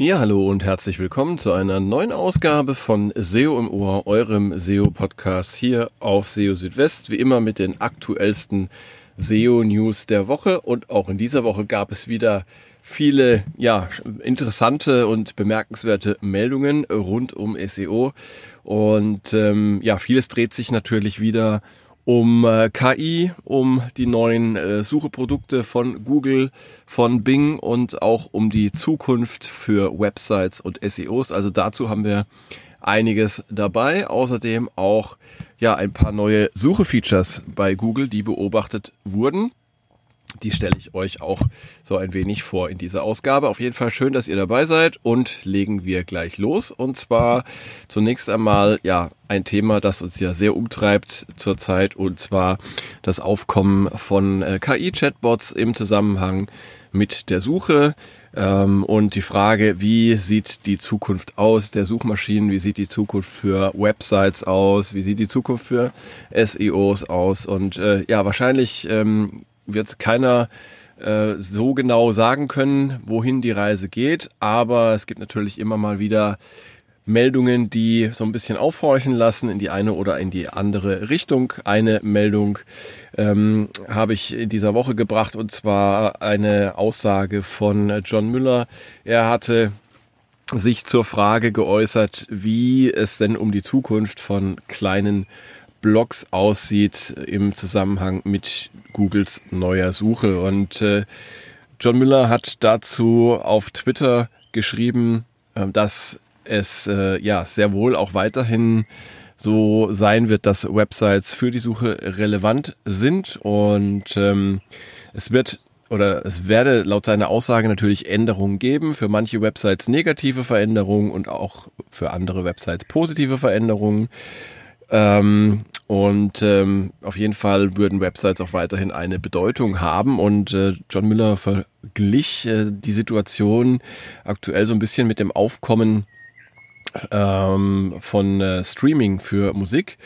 Ja, hallo und herzlich willkommen zu einer neuen Ausgabe von SEO im Ohr, eurem SEO-Podcast hier auf SEO Südwest. Wie immer mit den aktuellsten SEO-News der Woche. Und auch in dieser Woche gab es wieder viele ja, interessante und bemerkenswerte Meldungen rund um SEO. Und ähm, ja, vieles dreht sich natürlich wieder um äh, KI, um die neuen äh, Sucheprodukte von Google, von Bing und auch um die Zukunft für Websites und SEOs. Also dazu haben wir einiges dabei. Außerdem auch ja ein paar neue Suche-Features bei Google, die beobachtet wurden. Die stelle ich euch auch so ein wenig vor in dieser Ausgabe. Auf jeden Fall schön, dass ihr dabei seid und legen wir gleich los. Und zwar zunächst einmal, ja, ein Thema, das uns ja sehr umtreibt zurzeit und zwar das Aufkommen von äh, KI-Chatbots im Zusammenhang mit der Suche ähm, und die Frage, wie sieht die Zukunft aus der Suchmaschinen, wie sieht die Zukunft für Websites aus, wie sieht die Zukunft für SEOs aus und äh, ja, wahrscheinlich ähm, wird keiner äh, so genau sagen können, wohin die Reise geht. Aber es gibt natürlich immer mal wieder Meldungen, die so ein bisschen aufhorchen lassen in die eine oder in die andere Richtung. Eine Meldung ähm, habe ich in dieser Woche gebracht und zwar eine Aussage von John Müller. Er hatte sich zur Frage geäußert, wie es denn um die Zukunft von kleinen Blogs aussieht im Zusammenhang mit Googles neuer Suche. Und äh, John Müller hat dazu auf Twitter geschrieben, äh, dass es äh, ja sehr wohl auch weiterhin so sein wird, dass Websites für die Suche relevant sind und ähm, es wird oder es werde laut seiner Aussage natürlich Änderungen geben, für manche Websites negative Veränderungen und auch für andere Websites positive Veränderungen. Ähm, und ähm, auf jeden Fall würden Websites auch weiterhin eine Bedeutung haben. Und äh, John Müller verglich äh, die Situation aktuell so ein bisschen mit dem Aufkommen ähm, von äh, Streaming für Musik.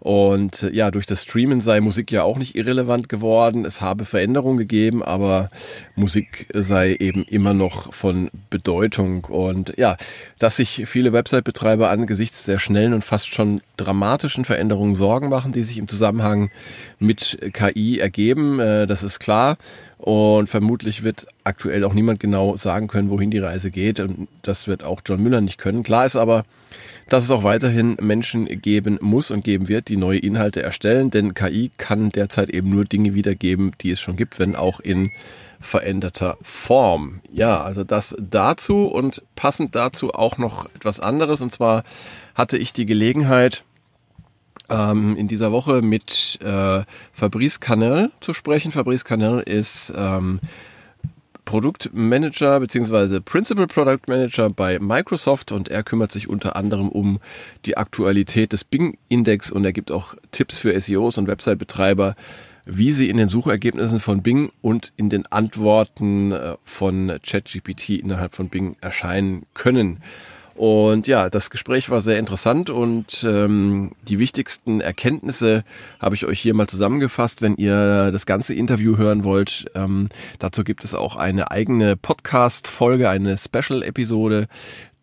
Und äh, ja, durch das Streamen sei Musik ja auch nicht irrelevant geworden. Es habe Veränderungen gegeben, aber Musik sei eben immer noch von Bedeutung. Und ja, dass sich viele Website-Betreiber angesichts der schnellen und fast schon dramatischen Veränderungen Sorgen machen, die sich im Zusammenhang mit KI ergeben, äh, das ist klar. Und vermutlich wird aktuell auch niemand genau sagen können, wohin die Reise geht. Und das wird auch John Müller nicht können. Klar ist aber, dass es auch weiterhin Menschen geben muss und geben wird, die neue Inhalte erstellen, denn KI kann derzeit eben nur Dinge wiedergeben, die es schon gibt, wenn auch in veränderter Form. Ja, also das dazu und passend dazu auch noch etwas anderes. Und zwar hatte ich die Gelegenheit, ähm, in dieser Woche mit äh, Fabrice Canel zu sprechen. Fabrice Canel ist ähm, Produktmanager beziehungsweise Principal Product Manager bei Microsoft und er kümmert sich unter anderem um die Aktualität des Bing-Index und er gibt auch Tipps für SEOs und Website-Betreiber, wie sie in den Suchergebnissen von Bing und in den Antworten äh, von ChatGPT innerhalb von Bing erscheinen können. Und ja, das Gespräch war sehr interessant und ähm, die wichtigsten Erkenntnisse habe ich euch hier mal zusammengefasst. Wenn ihr das ganze Interview hören wollt, ähm, dazu gibt es auch eine eigene Podcast-Folge, eine Special-Episode,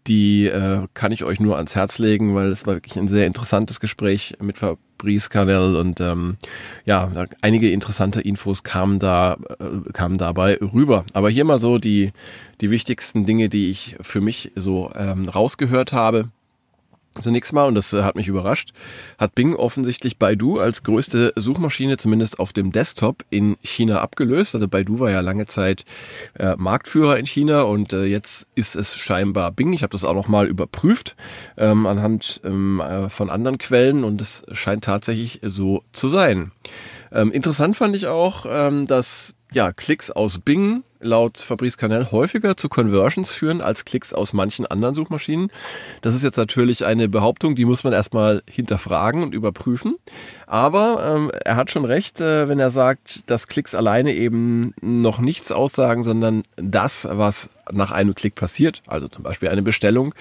die äh, kann ich euch nur ans Herz legen, weil es war wirklich ein sehr interessantes Gespräch mit Fabrice Canel und ähm, ja, einige interessante Infos kamen da äh, kamen dabei rüber. Aber hier mal so die die wichtigsten Dinge, die ich für mich so ähm, rausgehört habe. Zunächst mal, und das äh, hat mich überrascht, hat Bing offensichtlich Baidu als größte Suchmaschine zumindest auf dem Desktop in China abgelöst. Also Baidu war ja lange Zeit äh, Marktführer in China und äh, jetzt ist es scheinbar Bing. Ich habe das auch noch mal überprüft ähm, anhand ähm, äh, von anderen Quellen und es scheint tatsächlich so zu sein. Ähm, interessant fand ich auch, ähm, dass ja, Klicks aus Bing laut Fabrice Canel häufiger zu Conversions führen als Klicks aus manchen anderen Suchmaschinen. Das ist jetzt natürlich eine Behauptung, die muss man erstmal hinterfragen und überprüfen. Aber ähm, er hat schon recht, äh, wenn er sagt, dass Klicks alleine eben noch nichts aussagen, sondern das, was nach einem Klick passiert, also zum Beispiel eine Bestellung,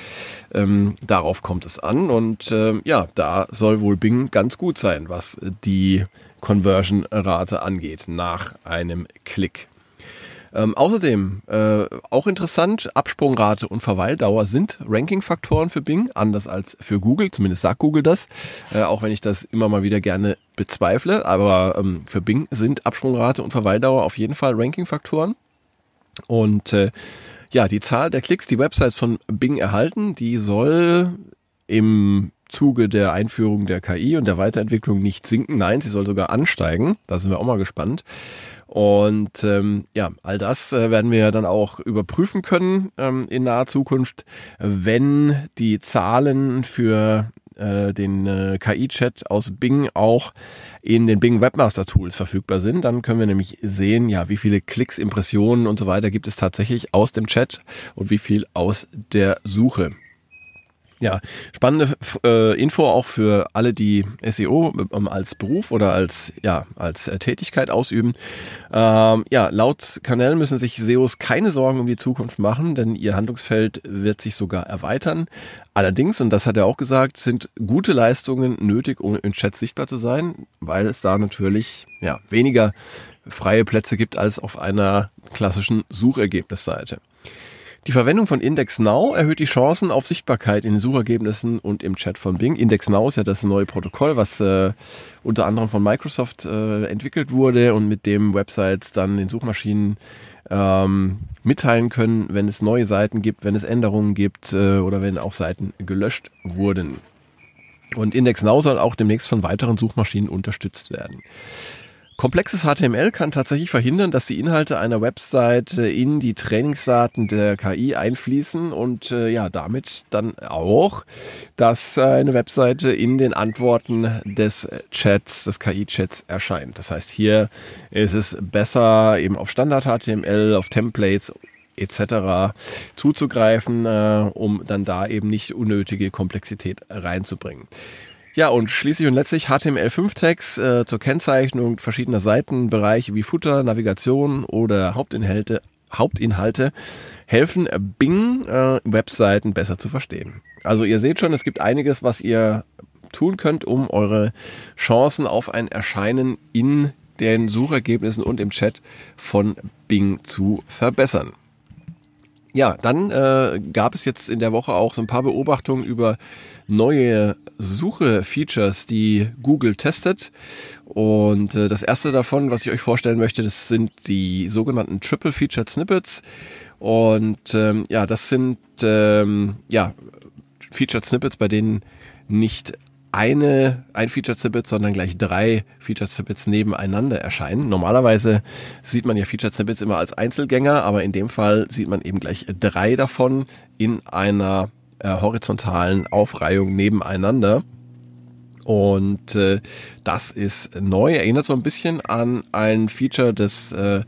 ähm, darauf kommt es an. Und äh, ja, da soll wohl Bing ganz gut sein, was die Conversion-Rate angeht nach einem Klick. Ähm, außerdem, äh, auch interessant, Absprungrate und Verweildauer sind Ranking-Faktoren für Bing, anders als für Google, zumindest sagt Google das, äh, auch wenn ich das immer mal wieder gerne bezweifle, aber ähm, für Bing sind Absprungrate und Verweildauer auf jeden Fall Ranking-Faktoren. Und äh, ja, die Zahl der Klicks, die Websites von Bing erhalten, die soll im Zuge der Einführung der KI und der Weiterentwicklung nicht sinken. Nein, sie soll sogar ansteigen. Da sind wir auch mal gespannt. Und ähm, ja, all das äh, werden wir dann auch überprüfen können ähm, in naher Zukunft, wenn die Zahlen für äh, den äh, KI-Chat aus Bing auch in den Bing Webmaster Tools verfügbar sind. Dann können wir nämlich sehen, ja, wie viele Klicks, Impressionen und so weiter gibt es tatsächlich aus dem Chat und wie viel aus der Suche. Ja, spannende äh, Info auch für alle, die SEO ähm, als Beruf oder als ja als äh, Tätigkeit ausüben. Ähm, ja, laut Kanell müssen sich SEOs keine Sorgen um die Zukunft machen, denn ihr Handlungsfeld wird sich sogar erweitern. Allerdings, und das hat er auch gesagt, sind gute Leistungen nötig, um in Chat sichtbar zu sein, weil es da natürlich ja weniger freie Plätze gibt als auf einer klassischen Suchergebnisseite. Die Verwendung von Index Now erhöht die Chancen auf Sichtbarkeit in den Suchergebnissen und im Chat von Bing. Index Now ist ja das neue Protokoll, was äh, unter anderem von Microsoft äh, entwickelt wurde und mit dem Websites dann den Suchmaschinen ähm, mitteilen können, wenn es neue Seiten gibt, wenn es Änderungen gibt äh, oder wenn auch Seiten gelöscht wurden. Und Index Now soll auch demnächst von weiteren Suchmaschinen unterstützt werden. Komplexes HTML kann tatsächlich verhindern, dass die Inhalte einer Website in die Trainingsdaten der KI einfließen und äh, ja, damit dann auch, dass eine Webseite in den Antworten des Chats, des KI-Chats erscheint. Das heißt, hier ist es besser, eben auf Standard-HTML, auf Templates etc. zuzugreifen, äh, um dann da eben nicht unnötige Komplexität reinzubringen. Ja, und schließlich und letztlich HTML5-Tags äh, zur Kennzeichnung verschiedener Seitenbereiche wie Footer, Navigation oder Hauptinhalte, Hauptinhalte helfen Bing äh, Webseiten besser zu verstehen. Also ihr seht schon, es gibt einiges, was ihr tun könnt, um eure Chancen auf ein Erscheinen in den Suchergebnissen und im Chat von Bing zu verbessern. Ja, dann äh, gab es jetzt in der Woche auch so ein paar Beobachtungen über neue Suche-Features, die Google testet. Und äh, das erste davon, was ich euch vorstellen möchte, das sind die sogenannten Triple Featured Snippets. Und ähm, ja, das sind ähm, ja Featured Snippets, bei denen nicht eine, ein Featured Snippet, sondern gleich drei Featured Snippets nebeneinander erscheinen. Normalerweise sieht man ja Featured Snippets immer als Einzelgänger, aber in dem Fall sieht man eben gleich drei davon in einer äh, horizontalen Aufreihung nebeneinander. Und äh, das ist neu, erinnert so ein bisschen an ein Feature des äh,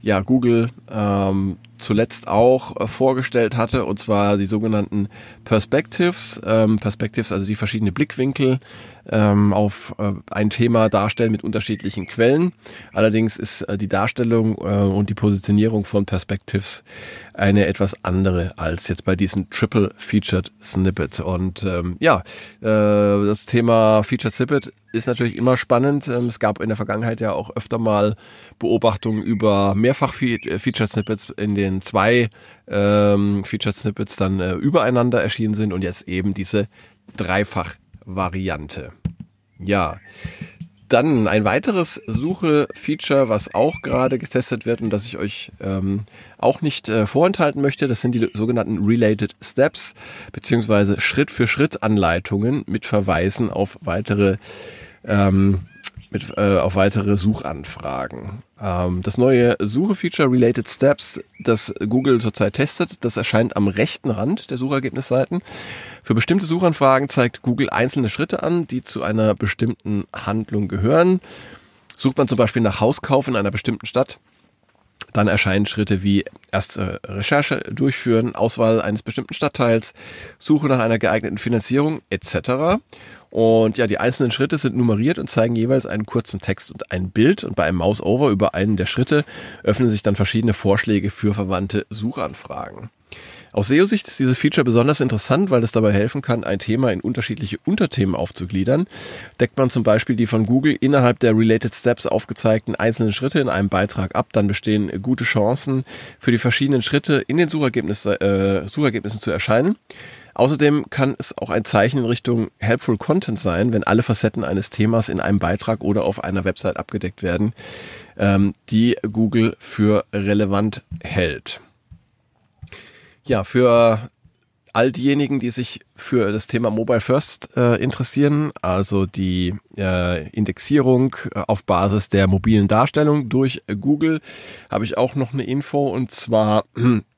ja, Google ähm, zuletzt auch äh, vorgestellt hatte, und zwar die sogenannten Perspectives. Ähm, Perspectives, also die verschiedenen Blickwinkel ähm, auf äh, ein Thema darstellen mit unterschiedlichen Quellen. Allerdings ist äh, die Darstellung äh, und die Positionierung von Perspectives eine etwas andere als jetzt bei diesen Triple Featured Snippet. Und ähm, ja, äh, das Thema Featured Snippet ist natürlich immer spannend. Ähm, es gab in der Vergangenheit ja auch öfter mal Beobachtungen über mehrfach Featured Snippets, in den zwei ähm, Featured Snippets dann äh, übereinander erschienen sind und jetzt eben diese dreifach Variante. Ja. Dann ein weiteres Suche-Feature, was auch gerade getestet wird und das ich euch ähm, auch nicht äh, vorenthalten möchte, das sind die sogenannten Related Steps beziehungsweise Schritt-für-Schritt-Anleitungen mit Verweisen auf weitere ähm, mit, äh, auf weitere Suchanfragen. Ähm, das neue Suche-Feature Related Steps, das Google zurzeit testet, das erscheint am rechten Rand der Suchergebnisseiten. Für bestimmte Suchanfragen zeigt Google einzelne Schritte an, die zu einer bestimmten Handlung gehören. Sucht man zum Beispiel nach Hauskauf in einer bestimmten Stadt, dann erscheinen Schritte wie erst äh, Recherche durchführen, Auswahl eines bestimmten Stadtteils, Suche nach einer geeigneten Finanzierung etc. Und ja, die einzelnen Schritte sind nummeriert und zeigen jeweils einen kurzen Text und ein Bild. Und bei einem Mouse-Over über einen der Schritte öffnen sich dann verschiedene Vorschläge für verwandte Suchanfragen. Aus SEO-Sicht ist dieses Feature besonders interessant, weil es dabei helfen kann, ein Thema in unterschiedliche Unterthemen aufzugliedern. Deckt man zum Beispiel die von Google innerhalb der Related Steps aufgezeigten einzelnen Schritte in einem Beitrag ab, dann bestehen gute Chancen für die verschiedenen Schritte in den Suchergebnis, äh, Suchergebnissen zu erscheinen. Außerdem kann es auch ein Zeichen in Richtung Helpful Content sein, wenn alle Facetten eines Themas in einem Beitrag oder auf einer Website abgedeckt werden, ähm, die Google für relevant hält. Ja, für all diejenigen, die sich für das Thema Mobile First äh, interessieren, also die äh, Indexierung äh, auf Basis der mobilen Darstellung durch Google, habe ich auch noch eine Info und zwar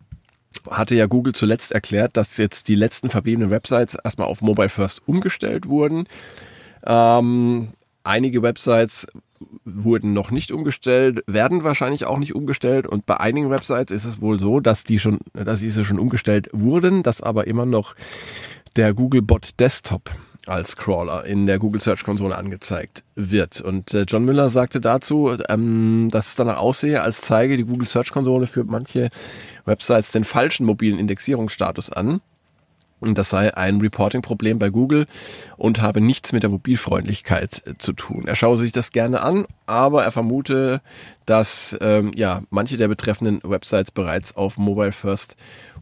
hatte ja Google zuletzt erklärt, dass jetzt die letzten verbliebenen Websites erstmal auf Mobile First umgestellt wurden. Ähm, einige Websites wurden noch nicht umgestellt, werden wahrscheinlich auch nicht umgestellt und bei einigen Websites ist es wohl so, dass die schon, dass diese schon umgestellt wurden, dass aber immer noch der Googlebot Desktop als Crawler in der Google Search Konsole angezeigt wird. Und äh, John Müller sagte dazu, ähm, dass es danach aussehe, als zeige die Google Search Konsole für manche Websites den falschen mobilen Indexierungsstatus an. Und das sei ein Reporting-Problem bei Google und habe nichts mit der Mobilfreundlichkeit äh, zu tun. Er schaue sich das gerne an, aber er vermute, dass ähm, ja manche der betreffenden Websites bereits auf Mobile First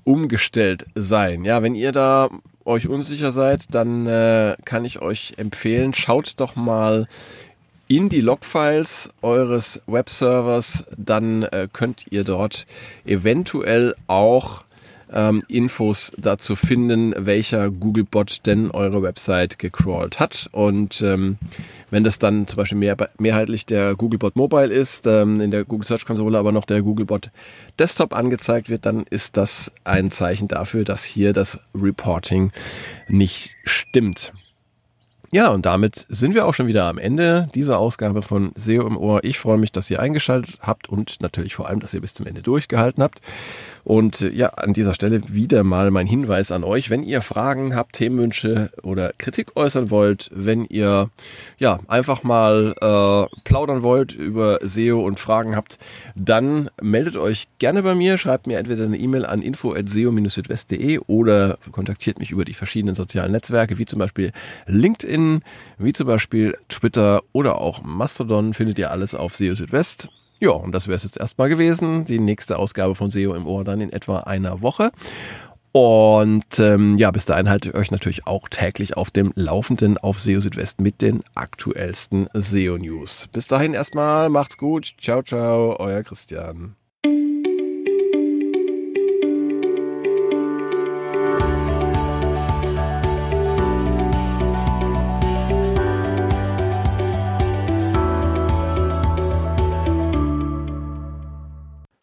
umgestellt seien. Ja, wenn ihr da euch unsicher seid, dann äh, kann ich euch empfehlen, schaut doch mal in die Logfiles eures Webservers, dann äh, könnt ihr dort eventuell auch ähm, Infos dazu finden, welcher Googlebot denn eure Website gecrawlt hat. Und ähm, wenn das dann zum Beispiel mehr, mehrheitlich der Googlebot Mobile ist, ähm, in der Google Search Konsole aber noch der Googlebot Desktop angezeigt wird, dann ist das ein Zeichen dafür, dass hier das Reporting nicht stimmt. Ja, und damit sind wir auch schon wieder am Ende dieser Ausgabe von SEO im Ohr. Ich freue mich, dass ihr eingeschaltet habt und natürlich vor allem, dass ihr bis zum Ende durchgehalten habt. Und äh, ja, an dieser Stelle wieder mal mein Hinweis an euch, wenn ihr Fragen habt, Themenwünsche oder Kritik äußern wollt, wenn ihr ja einfach mal äh, plaudern wollt über SEO und Fragen habt, dann meldet euch gerne bei mir, schreibt mir entweder eine E-Mail an info@seo-südwest.de oder kontaktiert mich über die verschiedenen sozialen Netzwerke, wie zum Beispiel LinkedIn, wie zum Beispiel Twitter oder auch Mastodon, findet ihr alles auf SEO Südwest. Ja, und das wäre es jetzt erstmal gewesen. Die nächste Ausgabe von SEO im Ohr dann in etwa einer Woche. Und ähm, ja, bis dahin haltet euch natürlich auch täglich auf dem Laufenden auf SEO Südwest mit den aktuellsten SEO-News. Bis dahin erstmal, macht's gut. Ciao, ciao, euer Christian.